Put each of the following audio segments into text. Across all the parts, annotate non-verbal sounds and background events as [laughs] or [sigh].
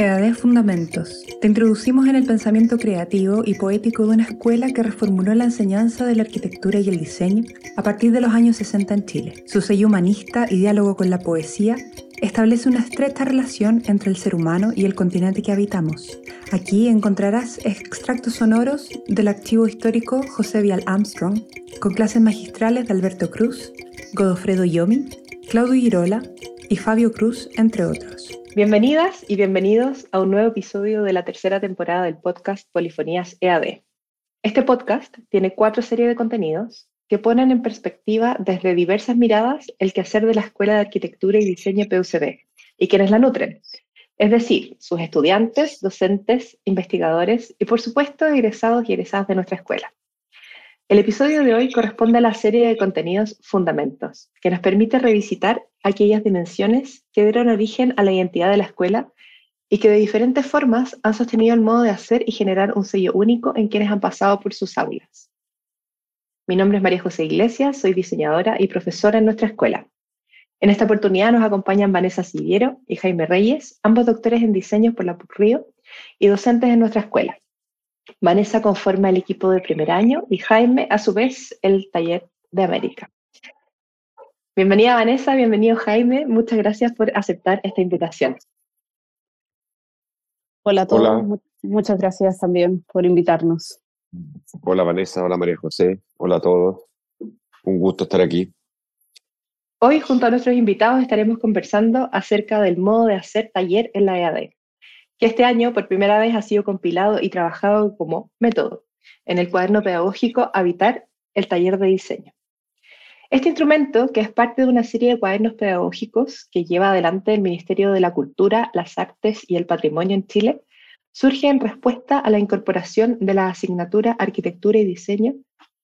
EAD Fundamentos. Te introducimos en el pensamiento creativo y poético de una escuela que reformuló la enseñanza de la arquitectura y el diseño a partir de los años 60 en Chile. Su sello humanista y diálogo con la poesía establece una estrecha relación entre el ser humano y el continente que habitamos. Aquí encontrarás extractos sonoros del archivo histórico José Vial Armstrong, con clases magistrales de Alberto Cruz, Godofredo Yomi, Claudio Girola y Fabio Cruz, entre otros. Bienvenidas y bienvenidos a un nuevo episodio de la tercera temporada del podcast Polifonías EAD. Este podcast tiene cuatro series de contenidos que ponen en perspectiva desde diversas miradas el quehacer de la Escuela de Arquitectura y Diseño PUCB y quienes la nutren, es decir, sus estudiantes, docentes, investigadores y por supuesto egresados y egresadas de nuestra escuela. El episodio de hoy corresponde a la serie de contenidos Fundamentos, que nos permite revisitar aquellas dimensiones que dieron origen a la identidad de la escuela y que de diferentes formas han sostenido el modo de hacer y generar un sello único en quienes han pasado por sus aulas. Mi nombre es María José Iglesias, soy diseñadora y profesora en nuestra escuela. En esta oportunidad nos acompañan Vanessa Siviero y Jaime Reyes, ambos doctores en diseño por la PUC y docentes en nuestra escuela. Vanessa conforma el equipo de primer año y Jaime, a su vez, el taller de América. Bienvenida Vanessa, bienvenido Jaime, muchas gracias por aceptar esta invitación. Hola a todos, muchas gracias también por invitarnos. Hola Vanessa, hola María José, hola a todos, un gusto estar aquí. Hoy junto a nuestros invitados estaremos conversando acerca del modo de hacer taller en la EAD que este año por primera vez ha sido compilado y trabajado como método en el cuaderno pedagógico Habitar, el taller de diseño. Este instrumento, que es parte de una serie de cuadernos pedagógicos que lleva adelante el Ministerio de la Cultura, las Artes y el Patrimonio en Chile, surge en respuesta a la incorporación de la asignatura Arquitectura y Diseño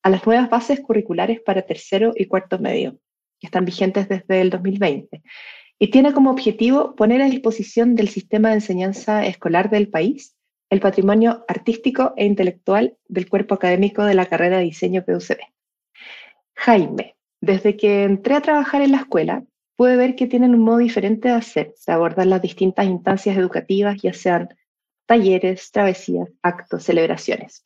a las nuevas bases curriculares para tercero y cuarto medio, que están vigentes desde el 2020, y tiene como objetivo poner a disposición del sistema de enseñanza escolar del país el patrimonio artístico e intelectual del cuerpo académico de la carrera de diseño PUCB. Jaime, desde que entré a trabajar en la escuela, pude ver que tienen un modo diferente de hacer, de abordar las distintas instancias educativas, ya sean talleres, travesías, actos, celebraciones.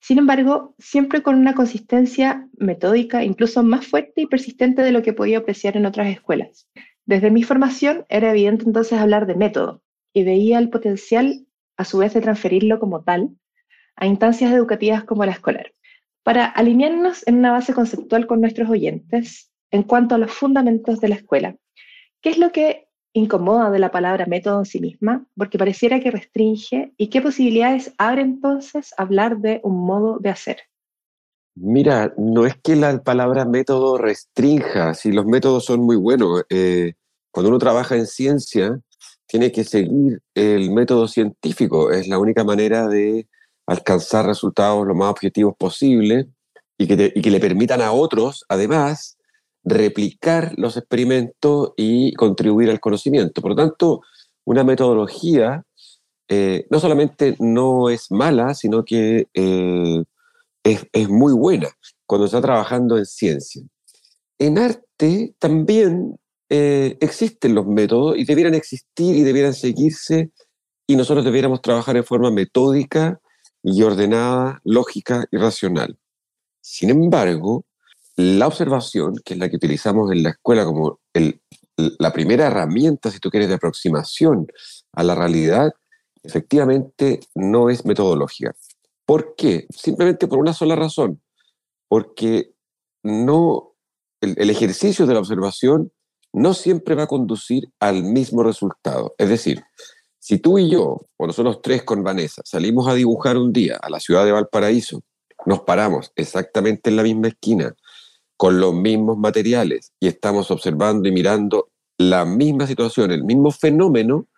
Sin embargo, siempre con una consistencia metódica incluso más fuerte y persistente de lo que podía apreciar en otras escuelas, desde mi formación era evidente entonces hablar de método y veía el potencial a su vez de transferirlo como tal a instancias educativas como la escolar, para alinearnos en una base conceptual con nuestros oyentes en cuanto a los fundamentos de la escuela. ¿Qué es lo que incomoda de la palabra método en sí misma? Porque pareciera que restringe y qué posibilidades abre entonces hablar de un modo de hacer. Mira, no es que la palabra método restrinja, si los métodos son muy buenos. Eh, cuando uno trabaja en ciencia, tiene que seguir el método científico. Es la única manera de alcanzar resultados lo más objetivos posible y que, y que le permitan a otros, además, replicar los experimentos y contribuir al conocimiento. Por lo tanto, una metodología eh, no solamente no es mala, sino que eh, es, es, muy buena cuando está trabajando en ciencia. En arte también eh, existen los métodos y debieran existir y debieran seguirse y nosotros debiéramos trabajar en forma metódica y ordenada, lógica y racional. Sin embargo, la observación, que es la que utilizamos en la escuela como la primera herramienta, si tú quieres, de aproximación a la realidad, efectivamente no es metodológica. ¿Por qué? Simplemente por una sola razón, porque no, el ejercicio de la observación no siempre va a conducir al mismo resultado. Es decir, si tú y yo, o nosotros tres con Vanessa, salimos a dibujar un día a la ciudad de Valparaíso, nos paramos exactamente en la misma esquina, con los mismos materiales, y estamos observando y mirando la misma situación, el mismo fenómeno,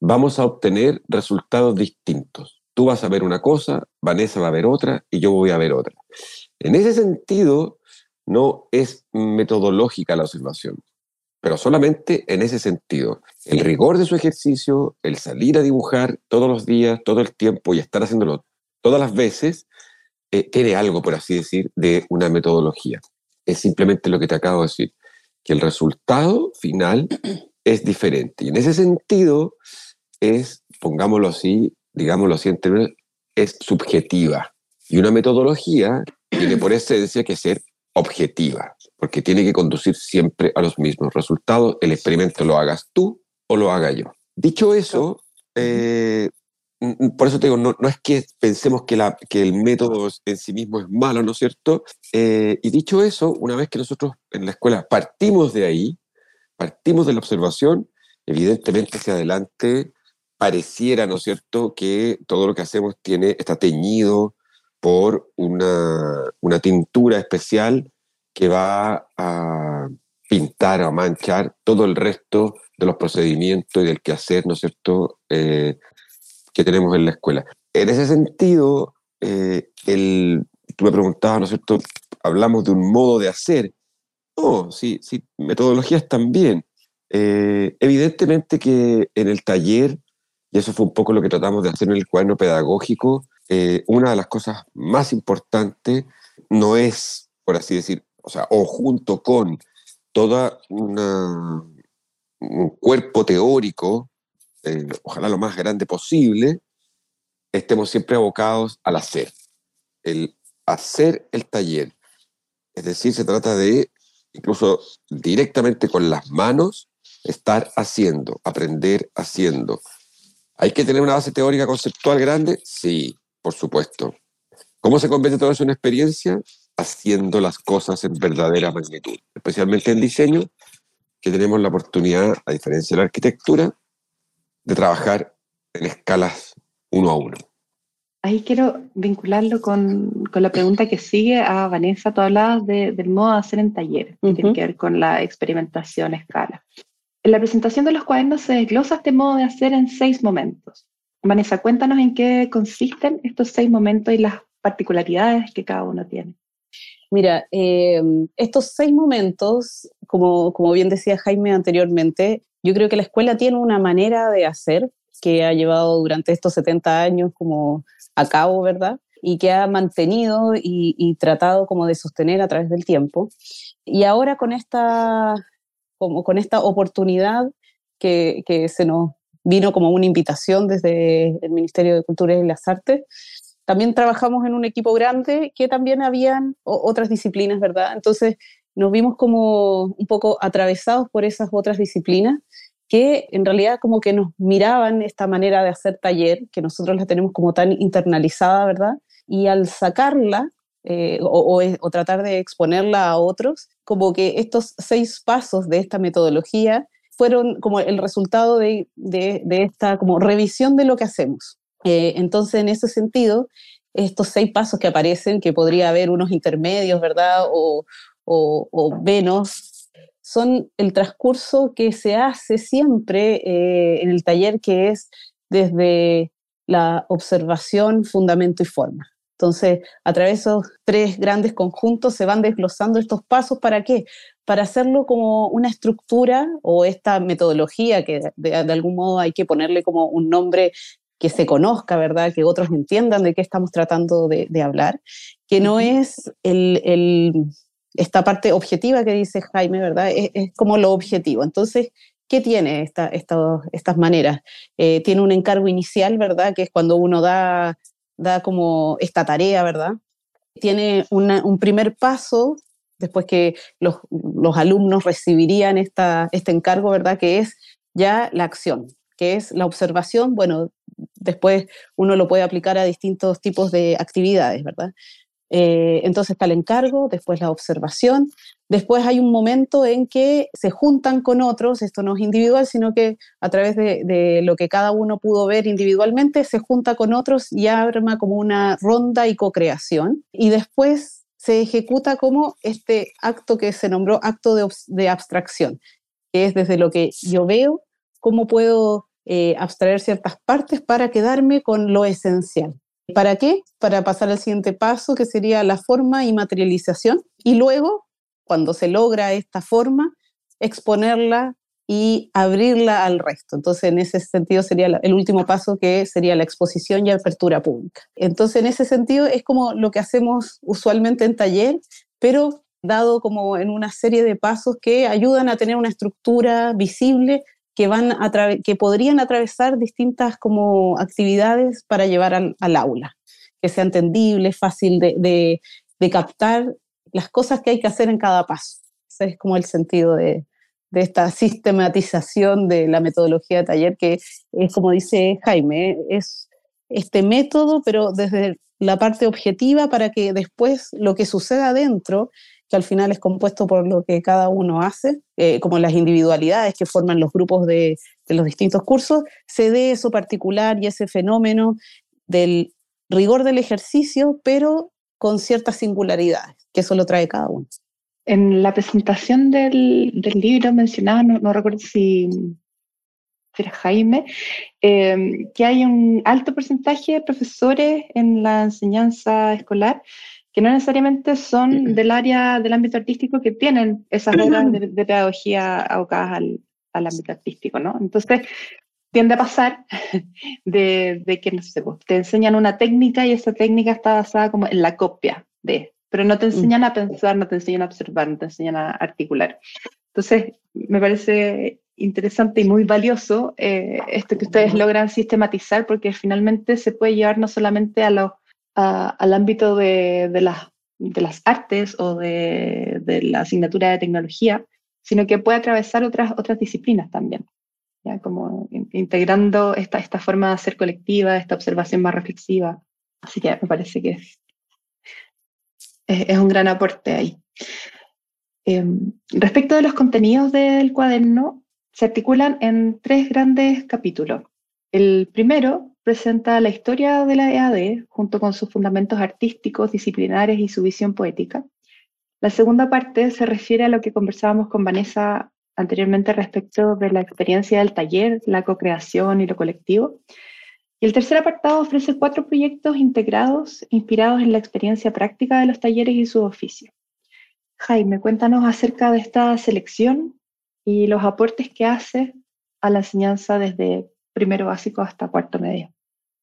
vamos a obtener resultados distintos. Tú vas a ver una cosa, Vanessa va a ver otra, y yo voy a ver otra. En ese sentido, no es metodológica la observación pero solamente en ese sentido. El rigor de su ejercicio, el salir a dibujar todos los días, todo el tiempo y estar haciéndolo todas las veces, eh, tiene algo, por así decir, de una metodología. Es simplemente lo que te acabo de decir, que el resultado final [clears throat] es diferente. Y en ese sentido es pongámoslo así, digámoslo así en términos, es subjetiva. Y una metodología tiene por [clears throat] esencia que ser objetiva, porque tiene que conducir siempre a los mismos resultados, el experimento lo hagas tú o lo haga yo. Dicho eso, eh, por eso te digo, no, no es que pensemos que, la, que, el método en sí mismo es malo, ¿no es cierto? Eh, y dicho eso, una vez que nosotros en la escuela partimos de ahí, partimos de la observación, evidentemente hacia adelante pareciera, ¿no es cierto?, que todo lo que hacemos tiene, está teñido por una, una tintura especial que va a pintar, a manchar todo el resto de los procedimientos y del quehacer, ¿no es cierto?, eh, que tenemos en la escuela. En ese sentido, eh, tú me preguntabas, ¿no es cierto?, hablamos de un modo de hacer. No, sí, sí, metodologías también. Eh, evidentemente que en el taller, y eso fue un poco lo que tratamos de hacer en el cuaderno pedagógico, una de las cosas más importantes no es, por así decir, o sea, o junto con toda una un cuerpo teórico, eh, ojalá lo más grande posible, estemos siempre abocados al hacer. El hacer el taller. Es decir, se trata de, incluso directamente con las manos, estar haciendo, aprender haciendo. ¿Hay que tener una base teórica conceptual grande? Sí, por supuesto. ¿Cómo se convierte todo eso en experiencia? Haciendo las cosas en verdadera magnitud, especialmente en diseño, que tenemos la oportunidad, a diferencia de la arquitectura, de trabajar en escalas uno a uno. Ahí quiero vincularlo con, con la pregunta que sigue a Vanessa. Tú hablabas del modo de hacer en taller, que tiene que ver con la experimentación a escala. En la presentación de los cuadernos se desglosa este modo de hacer en seis momentos. Vanessa, cuéntanos en qué consisten estos seis momentos y las particularidades que cada uno tiene. Mira, eh, estos seis momentos, como, como bien decía Jaime anteriormente, yo creo que la escuela tiene una manera de hacer que ha llevado durante estos 70 años como a cabo, ¿verdad? Y que ha mantenido y, tratado como de sostener a través del tiempo. Y ahora con esta, como con esta oportunidad que, que se nos vino como una invitación desde el Ministerio de Cultura y las Artes, también trabajamos en un equipo grande que también habían otras disciplinas, ¿verdad? Entonces nos vimos como un poco atravesados por esas otras disciplinas que en realidad como que nos miraban esta manera de hacer taller, que nosotros la tenemos como tan internalizada, ¿verdad? Y al sacarla eh, o, tratar de exponerla a otros, como que estos seis pasos de esta metodología fueron como el resultado de, de, de esta como revisión de lo que hacemos. Eh, entonces, en ese sentido, estos seis pasos que aparecen, que podría haber unos intermedios, ¿verdad? O, o, menos, son el transcurso que se hace siempre eh, en el taller, que es desde la observación, fundamento y forma. Entonces, a través de esos tres grandes conjuntos se van desglosando estos pasos. ¿Para qué? Para hacerlo como una estructura o esta metodología que de, algún modo hay que ponerle como un nombre que se conozca, ¿verdad? Que otros entiendan de qué estamos tratando de, hablar, que no es el, esta parte objetiva que dice Jaime, ¿verdad? Es, como lo objetivo. Entonces, ¿qué tiene esta, estas maneras? Eh, tiene un encargo inicial, ¿verdad? Que es cuando uno da, da como esta tarea, ¿verdad? Tiene un primer paso después que los, los alumnos recibirían esta, este encargo, ¿verdad? Que es ya la acción, que es la observación, bueno, después uno lo puede aplicar a distintos tipos de actividades, ¿verdad? Eh, entonces está el encargo, después la observación, después hay un momento en que se juntan con otros, esto no es individual, sino que a través de, lo que cada uno pudo ver individualmente, se junta con otros y arma como una ronda y co-creación, y después se ejecuta como este acto que se nombró acto de, de abstracción, que es desde lo que yo veo, cómo puedo eh, abstraer ciertas partes para quedarme con lo esencial. ¿Para qué? Para pasar al siguiente paso, que sería la forma y materialización. Y luego, cuando se logra esta forma, exponerla y abrirla al resto. Entonces, en ese sentido sería el último paso que sería la exposición y apertura pública. Entonces, en ese sentido es como lo que hacemos usualmente en taller, pero dado como en una serie de pasos que ayudan a tener una estructura visible que, van a que podrían atravesar distintas como actividades para llevar al, aula, que sea entendible, fácil de, de, captar las cosas que hay que hacer en cada paso. Ese es como el sentido de, de esta sistematización de la metodología de taller, que es como dice Jaime, es este método, pero desde la parte objetiva para que después lo que suceda adentro, que al final es compuesto por lo que cada uno hace, eh, como las individualidades que forman los grupos de, de los distintos cursos, se dé eso particular y ese fenómeno del rigor del ejercicio, pero con ciertas singularidades, que eso lo trae cada uno. En la presentación del, del libro mencionaba, no, no, recuerdo si, era Jaime, em, que hay un alto porcentaje de profesores en la enseñanza escolar que no necesariamente son del área del ámbito artístico que tienen esas horas de, pedagogía abocadas al, al, ámbito artístico, ¿no? Entonces, tiende a pasar [laughs] de, de que, no sé, pues, te enseñan una técnica y esa técnica está basada como en la copia de, pero no te mm. enseñan a pensar, no te enseñan a observar, no te enseñan a articular. Entonces, me parece interesante y muy valioso eh, esto que ustedes logran sistematizar, porque finalmente se puede llevar no solamente a lo, al ámbito de, de, las, de las artes o de, de, la asignatura de tecnología, sino que puede atravesar otras, otras disciplinas también, ¿ya? como integrando esta, esta forma de hacer colectiva, esta observación más reflexiva. Así que me parece que es, es, un gran aporte ahí. Em, respecto de los contenidos del cuaderno, se articulan en tres grandes capítulos. El primero presenta la historia de la EAD junto con sus fundamentos artísticos, disciplinares y su visión poética. La segunda parte se refiere a lo que conversábamos con Vanessa anteriormente respecto de la experiencia del taller, la co-creación y lo colectivo. Y el tercer apartado ofrece cuatro proyectos integrados inspirados en la experiencia práctica de los talleres y su oficio. Jaime, cuéntanos acerca de esta selección y los aportes que hace a la enseñanza desde primero básico hasta cuarto medio.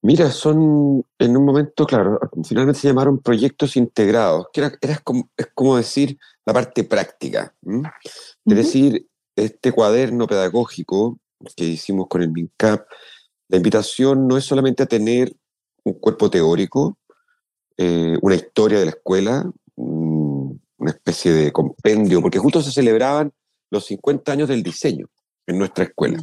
Mira, son en un momento, claro, finalmente se llamaron proyectos integrados, que era, como, es como decir la parte práctica. Es decir, este cuaderno pedagógico que hicimos con el MINCAP, la invitación no es solamente a tener un cuerpo teórico, eh, una historia de la escuela, una especie de compendio, porque justo se celebraban los 50 años del diseño en nuestra escuela.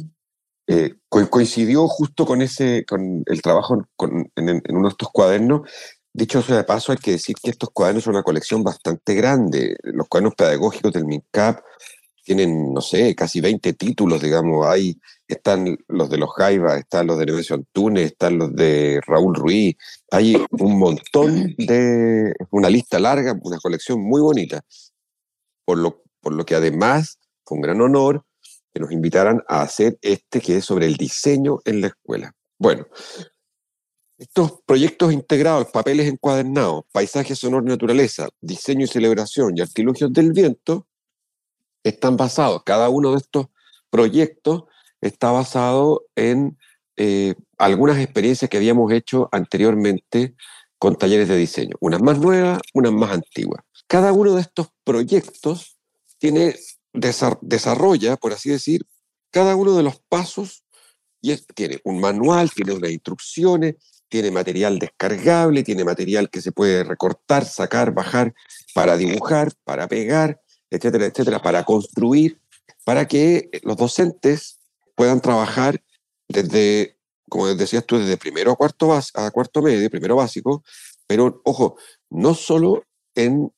Eh, coincidió justo con, ese, con el trabajo en, uno de estos cuadernos. Dicho sea de paso, hay que decir que estos cuadernos son una colección bastante grande. Los cuadernos pedagógicos del MINCAP tienen, no sé, casi 20 títulos, digamos. Ahí están los de los Jaiba, están los de Nemesio Antunes, están los de Raúl Ruiz. Hay un montón de, una lista larga, una colección muy bonita. Por lo, por lo que además fue un gran honor que nos invitaran a hacer este que es sobre el diseño en la escuela. Bueno, estos proyectos integrados, papeles encuadernados, paisajes sonoro y naturaleza, diseño y celebración y artilugios del viento, están basados, cada uno de estos proyectos está basado en eh, algunas experiencias que habíamos hecho anteriormente con talleres de diseño, unas más nuevas, unas más antiguas. Cada uno de estos proyectos tiene desarrolla, por así decir, cada uno de los pasos y tiene un manual, tiene unas instrucciones, tiene material descargable, tiene material que se puede recortar, sacar, bajar para dibujar, para pegar, etcétera, etcétera, para construir, para que los docentes puedan trabajar desde, como decías tú, desde primero a cuarto, a cuarto medio, primero básico, pero ojo, no solo en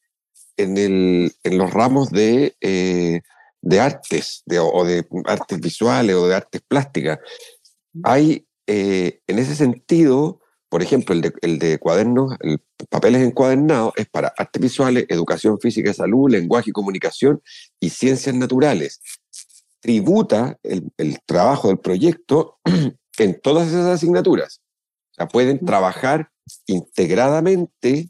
en, el, en los ramos de, eh, de artes, de, o de artes visuales o de artes plásticas. Hay, eh, en ese sentido, por ejemplo, el de, el de cuadernos, el papeles encuadernados es para artes visuales, educación física y salud, lenguaje y comunicación y ciencias naturales. Tributa el, el trabajo del proyecto [clears throat] en todas esas asignaturas. O sea, pueden trabajar integradamente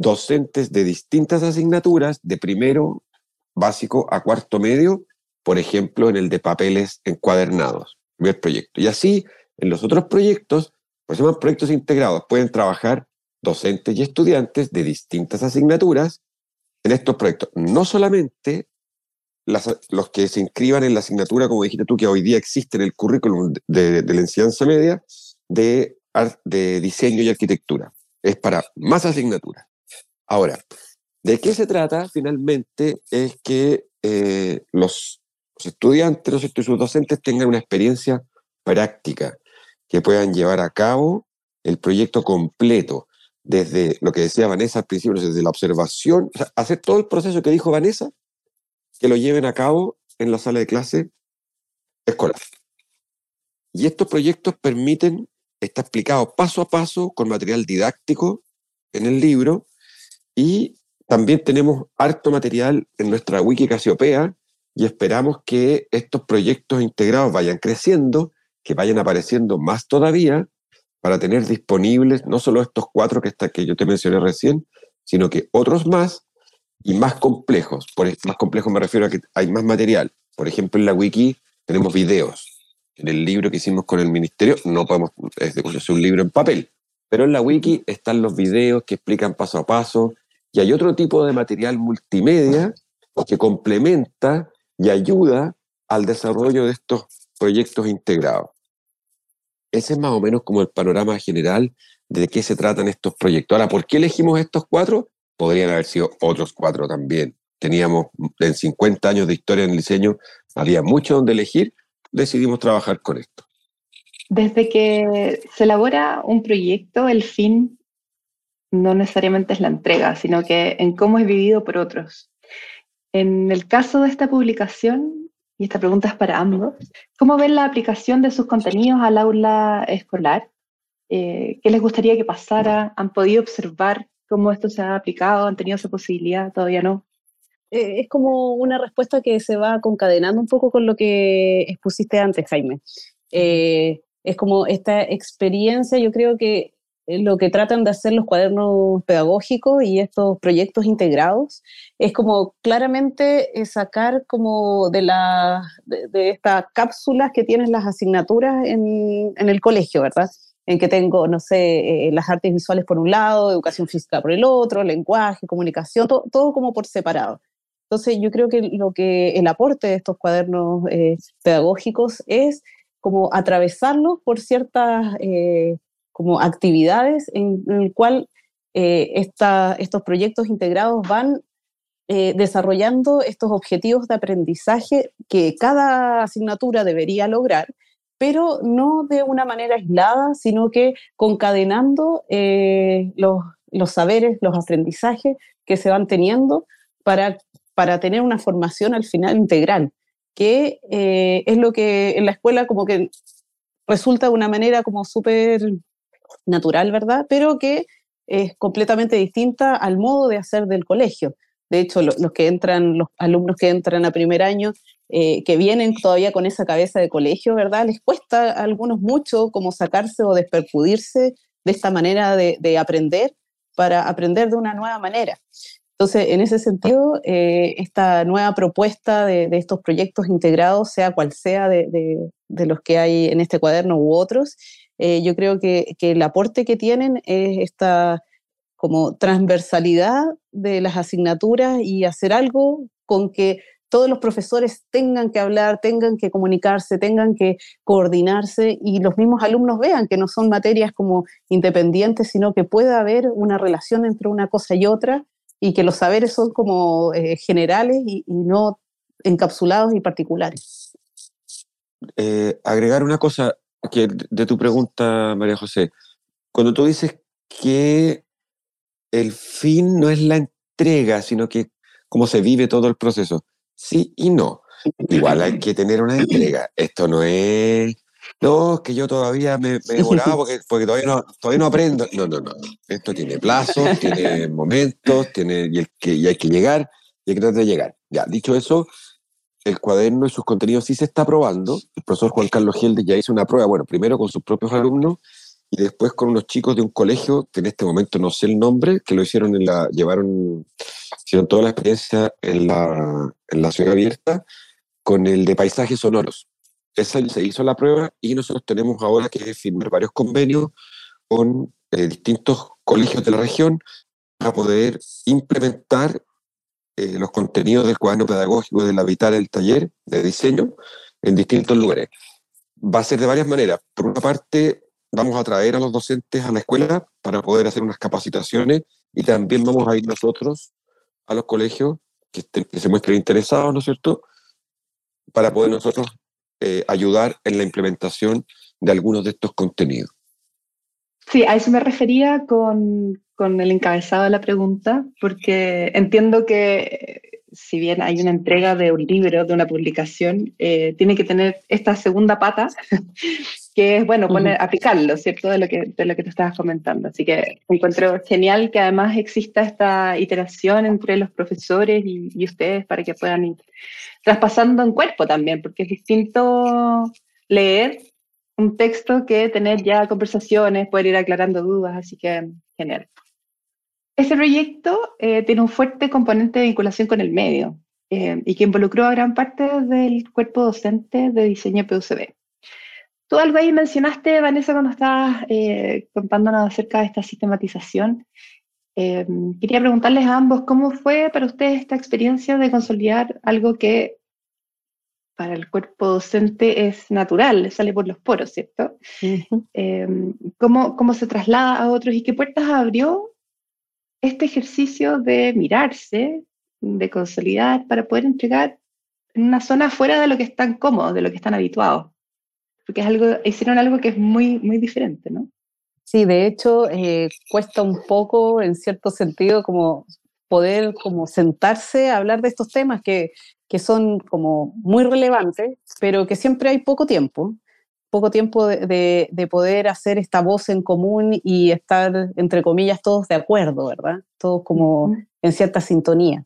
docentes de distintas asignaturas, de primero básico a cuarto medio, por ejemplo, en el de papeles encuadernados, primer proyecto. Y así, en los otros proyectos, pues se llaman proyectos integrados, pueden trabajar docentes y estudiantes de distintas asignaturas en estos proyectos. No solamente los que se inscriban en la asignatura, como dijiste tú, que hoy día existe en el currículum de, la enseñanza media, de, de diseño y arquitectura. Es para más asignaturas. Ahora, ¿de qué se trata? Finalmente es que eh, los, estudiantes y sus docentes tengan una experiencia práctica, que puedan llevar a cabo el proyecto completo, desde lo que decía Vanessa al principio, desde la observación, hacer todo el proceso que dijo Vanessa, que lo lleven a cabo en la sala de clase escolar. Y estos proyectos permiten, está explicado paso a paso con material didáctico en el libro y también tenemos harto material en nuestra wiki Casiopea y esperamos que estos proyectos integrados vayan creciendo, que vayan apareciendo más todavía para tener disponibles no solo estos cuatro que, está, que yo te mencioné recién, sino que otros más y más complejos. Por más complejos me refiero a que hay más material. Por ejemplo, en la wiki tenemos videos. En el libro que hicimos con el ministerio no podemos, es, es un libro en papel, pero en la wiki están los videos que explican paso a paso y hay otro tipo de material multimedia que complementa y ayuda al desarrollo de estos proyectos integrados. Ese es más o menos como el panorama general de qué se tratan estos proyectos. Ahora, ¿por qué elegimos estos cuatro? Podrían haber sido otros cuatro también. Teníamos en 50 años de historia en el diseño, había mucho donde elegir, decidimos trabajar con esto. Desde que se elabora un proyecto, el fin no necesariamente es la entrega, sino que en cómo es vivido por otros. En el caso de esta publicación, y esta pregunta es para ambos, ¿cómo ven la aplicación de sus contenidos al aula escolar? Eh, ¿Qué les gustaría que pasara? ¿Han podido observar cómo esto se ha aplicado? ¿Han tenido esa posibilidad? ¿Todavía no? Eh, es como una respuesta que se va concadenando un poco con lo que expusiste antes, Jaime. Eh, es como esta experiencia, yo creo que lo que tratan de hacer los cuadernos pedagógicos y estos proyectos integrados es como claramente eh, sacar como de, la, de, estas cápsulas que tienen las asignaturas en, en, el colegio, ¿verdad? En que tengo, no sé, eh, las artes visuales por un lado, educación física por el otro, lenguaje, comunicación, todo como por separado. Entonces yo creo que lo que el aporte de estos cuadernos eh, pedagógicos es como atravesarlos por ciertas como actividades en, el cual eh, estos proyectos integrados van eh, desarrollando estos objetivos de aprendizaje que cada asignatura debería lograr, pero no de una manera aislada, sino que concadenando eh, los, los, saberes, los aprendizajes que se van teniendo para, para tener una formación al final integral, que es lo que en la escuela como que resulta de una manera como súper natural, ¿verdad? Pero que es completamente distinta al modo de hacer del colegio. De hecho, los que entran, los alumnos que entran a primer año, eh, que vienen todavía con esa cabeza de colegio, ¿verdad? Les cuesta a algunos mucho como sacarse o despercudirse de esta manera de, aprender para aprender de una nueva manera. Entonces, en ese sentido, eh, esta nueva propuesta de, estos proyectos integrados, sea cual sea de, los que hay en este cuaderno u otros, eh, yo creo que, el aporte que tienen es esta como transversalidad de las asignaturas y hacer algo con que todos los profesores tengan que hablar, tengan que comunicarse, tengan que coordinarse y los mismos alumnos vean que no son materias como independientes, sino que puede haber una relación entre una cosa y otra y que los saberes son como eh, generales y, no encapsulados y particulares. Eh, agregar una cosa, que de tu pregunta, María José, cuando tú dices que el fin no es la entrega, sino que cómo se vive todo el proceso, sí y no. Igual hay que tener una entrega. Esto no es, no, que yo todavía me, he demorado porque, porque todavía, no, todavía no aprendo. No, no, no. Esto tiene plazos, tiene momentos, tiene, y, el que, y hay que llegar, y hay que tratar de llegar. Ya, dicho eso, el cuaderno y sus contenidos sí se está probando. El profesor Juan Carlos Gelde ya hizo una prueba, bueno, primero con sus propios alumnos y después con unos chicos de un colegio, que en este momento no sé el nombre, que lo hicieron en la, llevaron, hicieron toda la experiencia en la, en ciudad abierta con el de paisajes sonoros. Esa se hizo la prueba y nosotros tenemos ahora que firmar varios convenios con eh, distintos colegios de la región para poder implementar eh, los contenidos del cuaderno pedagógico del habitar el taller de diseño en distintos lugares. Va a ser de varias maneras. Por una parte, vamos a traer a los docentes a la escuela para poder hacer unas capacitaciones y también vamos a ir nosotros a los colegios que, se muestren interesados, ¿no es cierto?, para poder nosotros eh, ayudar en la implementación de algunos de estos contenidos. Sí, a eso me refería con, con el encabezado de la pregunta, porque entiendo que si bien hay una entrega de un libro, de una publicación, eh, tiene que tener esta segunda pata, [laughs] que es, bueno, poner, aplicarlo, ¿cierto? De lo, que, de lo que tú estabas comentando. Así que encuentro genial que además exista esta iteración entre los profesores y, y ustedes para que puedan ir traspasando en cuerpo también, porque es distinto leer un texto que tener ya conversaciones, poder ir aclarando dudas, así que genial. Este proyecto eh, tiene un fuerte componente de vinculación con el medio eh, y que involucró a gran parte del cuerpo docente de diseño PUCB. Tú algo ahí mencionaste, Vanessa, cuando estabas eh, contándonos acerca de esta sistematización. quería preguntarles a ambos, ¿cómo fue para ustedes esta experiencia de consolidar algo que para el cuerpo docente es natural, sale por los poros, ¿cierto? ¿cómo, ¿Cómo se traslada a otros y qué puertas abrió este ejercicio de mirarse, de consolidar, para poder entregar en una zona fuera de lo que están cómodos, de lo que están habituados. Porque es algo, hicieron algo que es muy, muy diferente, ¿no? Sí, de hecho, eh, cuesta un poco, en cierto sentido, como poder como sentarse a hablar de estos temas que, que son como muy relevantes, pero que siempre hay poco tiempo poco tiempo de, de, poder hacer esta voz en común y estar, entre comillas, todos de acuerdo, ¿verdad? Todos como en cierta sintonía.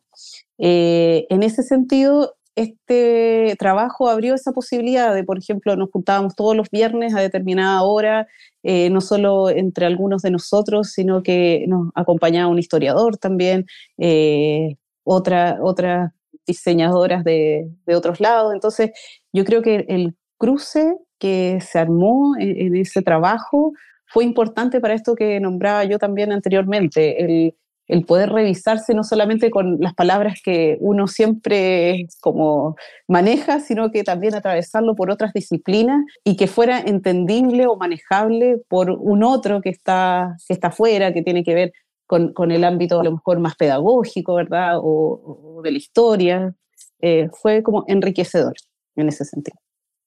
Eh, en ese sentido, este trabajo abrió esa posibilidad de, por ejemplo, nos juntábamos todos los viernes a determinada hora, eh, no solo entre algunos de nosotros, sino que nos acompañaba un historiador también, eh, otra, otras diseñadoras de, de, otros lados. Entonces, yo creo que el cruce que se armó en, ese trabajo fue importante para esto que nombraba yo también anteriormente, el, el, poder revisarse no solamente con las palabras que uno siempre como maneja, sino que también atravesarlo por otras disciplinas y que fuera entendible o manejable por un otro que está, que está afuera, que tiene que ver con, con el ámbito a lo mejor más pedagógico, ¿verdad? O, de la historia. Eh, fue como enriquecedor en ese sentido.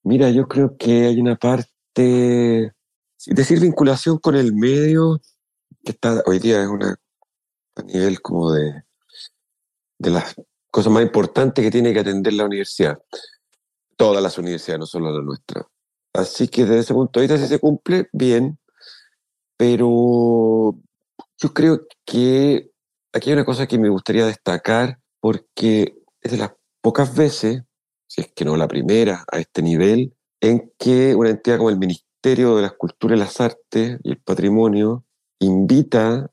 Mira, yo creo que hay una parte, decir vinculación con el medio, que está hoy día es una a nivel como de, de las cosas más importantes que tiene que atender la universidad. Todas las universidades, no solo la nuestra. Así que desde ese punto de vista, si se cumple, bien. Pero yo creo que aquí hay una cosa que me gustaría destacar, porque es de las pocas veces si es que no la primera, a este nivel, en que una entidad como el Ministerio de las Culturas y las Artes y el Patrimonio invita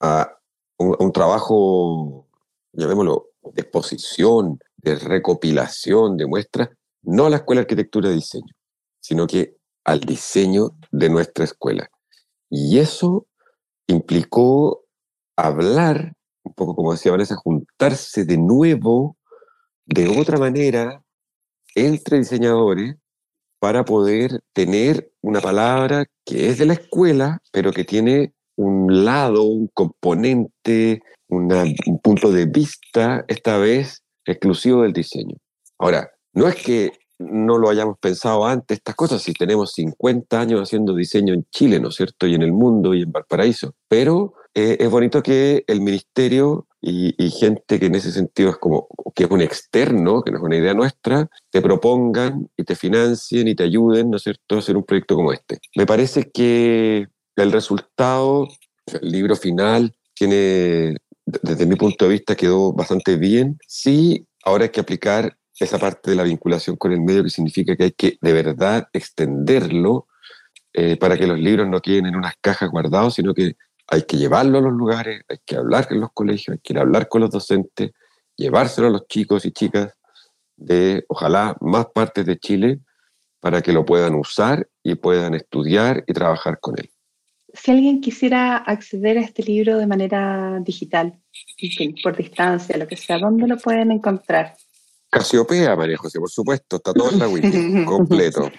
a un, trabajo, llamémoslo, de exposición, de recopilación, de muestras, no a la Escuela de Arquitectura y Diseño, sino que al diseño de nuestra escuela. Y eso implicó hablar, un poco como decía Vanessa, juntarse de nuevo, de otra manera, entre diseñadores para poder tener una palabra que es de la escuela, pero que tiene un lado, un componente, un punto de vista, esta vez exclusivo del diseño. Ahora, no es que no lo hayamos pensado antes, estas cosas, si tenemos 50 años haciendo diseño en Chile, ¿no es cierto? Y en el mundo y en Valparaíso, pero eh, es bonito que el ministerio y, gente que en ese sentido es como que es un externo, que no es una idea nuestra, te propongan y te financien y te ayuden, ¿no es cierto?, a hacer un proyecto como este. Me parece que el resultado, el libro final, tiene, desde mi punto de vista, quedó bastante bien. Sí, ahora hay que aplicar esa parte de la vinculación con el medio, que significa que hay que de verdad extenderlo eh, para que los libros no queden en unas cajas guardados, sino que hay que llevarlo a los lugares, hay que hablar con los colegios, hay que hablar con los docentes, llevárselo a los chicos y chicas de, ojalá, más partes de Chile para que lo puedan usar y puedan estudiar y trabajar con él. Si alguien quisiera acceder a este libro de manera digital, por distancia, lo que sea, ¿dónde lo pueden encontrar? Casiopea, María José, por supuesto, está todo en la wiki, [laughs] completo.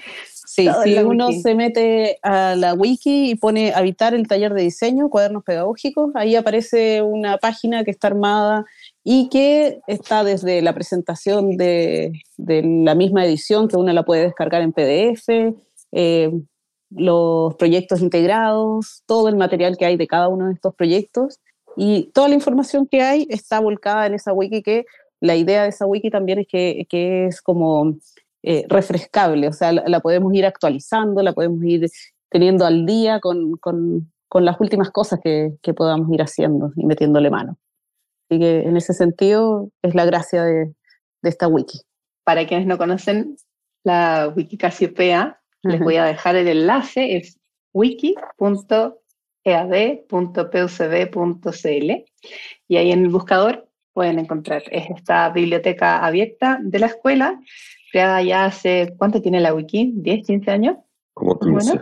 Sí, si uno se mete a la wiki y pone habitar el taller de diseño, cuadernos pedagógicos, ahí aparece una página que está armada y que está desde la presentación de, la misma edición, que uno la puede descargar en PDF, eh, los proyectos integrados, todo el material que hay de cada uno de estos proyectos y toda la información que hay está volcada en esa wiki que la idea de esa wiki también es que, que es como eh, refrescable, o sea, la, podemos ir actualizando, la podemos ir teniendo al día con, con, con las últimas cosas que, que, podamos ir haciendo y metiéndole mano. Así que en ese sentido es la gracia de, de esta wiki. Para quienes no conocen la wiki Casiopea, les voy a dejar el enlace, es wiki.ead.pucb.cl y ahí en el buscador pueden encontrar. Es esta biblioteca abierta de la escuela creada ya hace, ¿cuánto tiene la wiki? ¿10, 15 años? Como 15.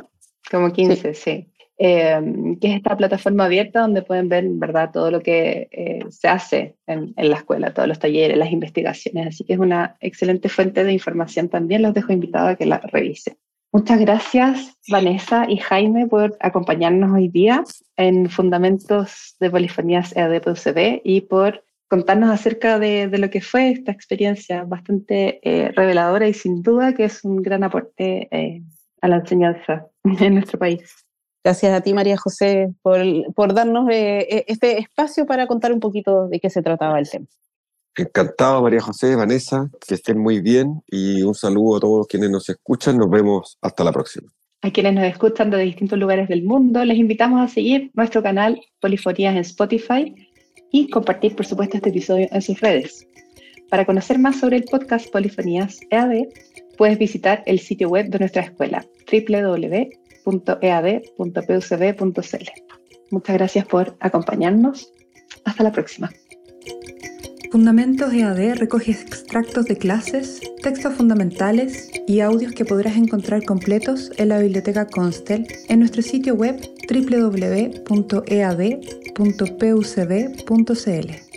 como 15, sí. Eh, que es esta plataforma abierta donde pueden ver, ¿verdad?, todo lo que eh, se hace en, en, la escuela, todos los talleres, las investigaciones. Así que es una excelente fuente de información también. Los dejo invitados a que la revisen. Muchas gracias, Vanessa y Jaime, por acompañarnos hoy día en Fundamentos de Polifonías EAD y por contarnos acerca de, lo que fue esta experiencia bastante eh, reveladora y sin duda que es un gran aporte eh, a la enseñanza [laughs] en nuestro país. Gracias a ti, María José, por, por darnos eh, este espacio para contar un poquito de qué se trataba el tema. Encantado, María José, Vanessa, que estén muy bien y un saludo a todos quienes nos escuchan. Nos vemos hasta la próxima. A quienes nos escuchan de distintos lugares del mundo, les invitamos a seguir nuestro canal Polifonías en Spotify y compartir, por supuesto, este episodio en sus redes. Para conocer más sobre el podcast Polifonías EAD, puedes visitar el sitio web de nuestra escuela, www.ead.pucb.cl. Muchas gracias por acompañarnos. Hasta la próxima. Fundamentos EAD recoge extractos de clases, textos fundamentales y audios que podrás encontrar completos en la biblioteca Constel en nuestro sitio web www.ead.pucb.cl.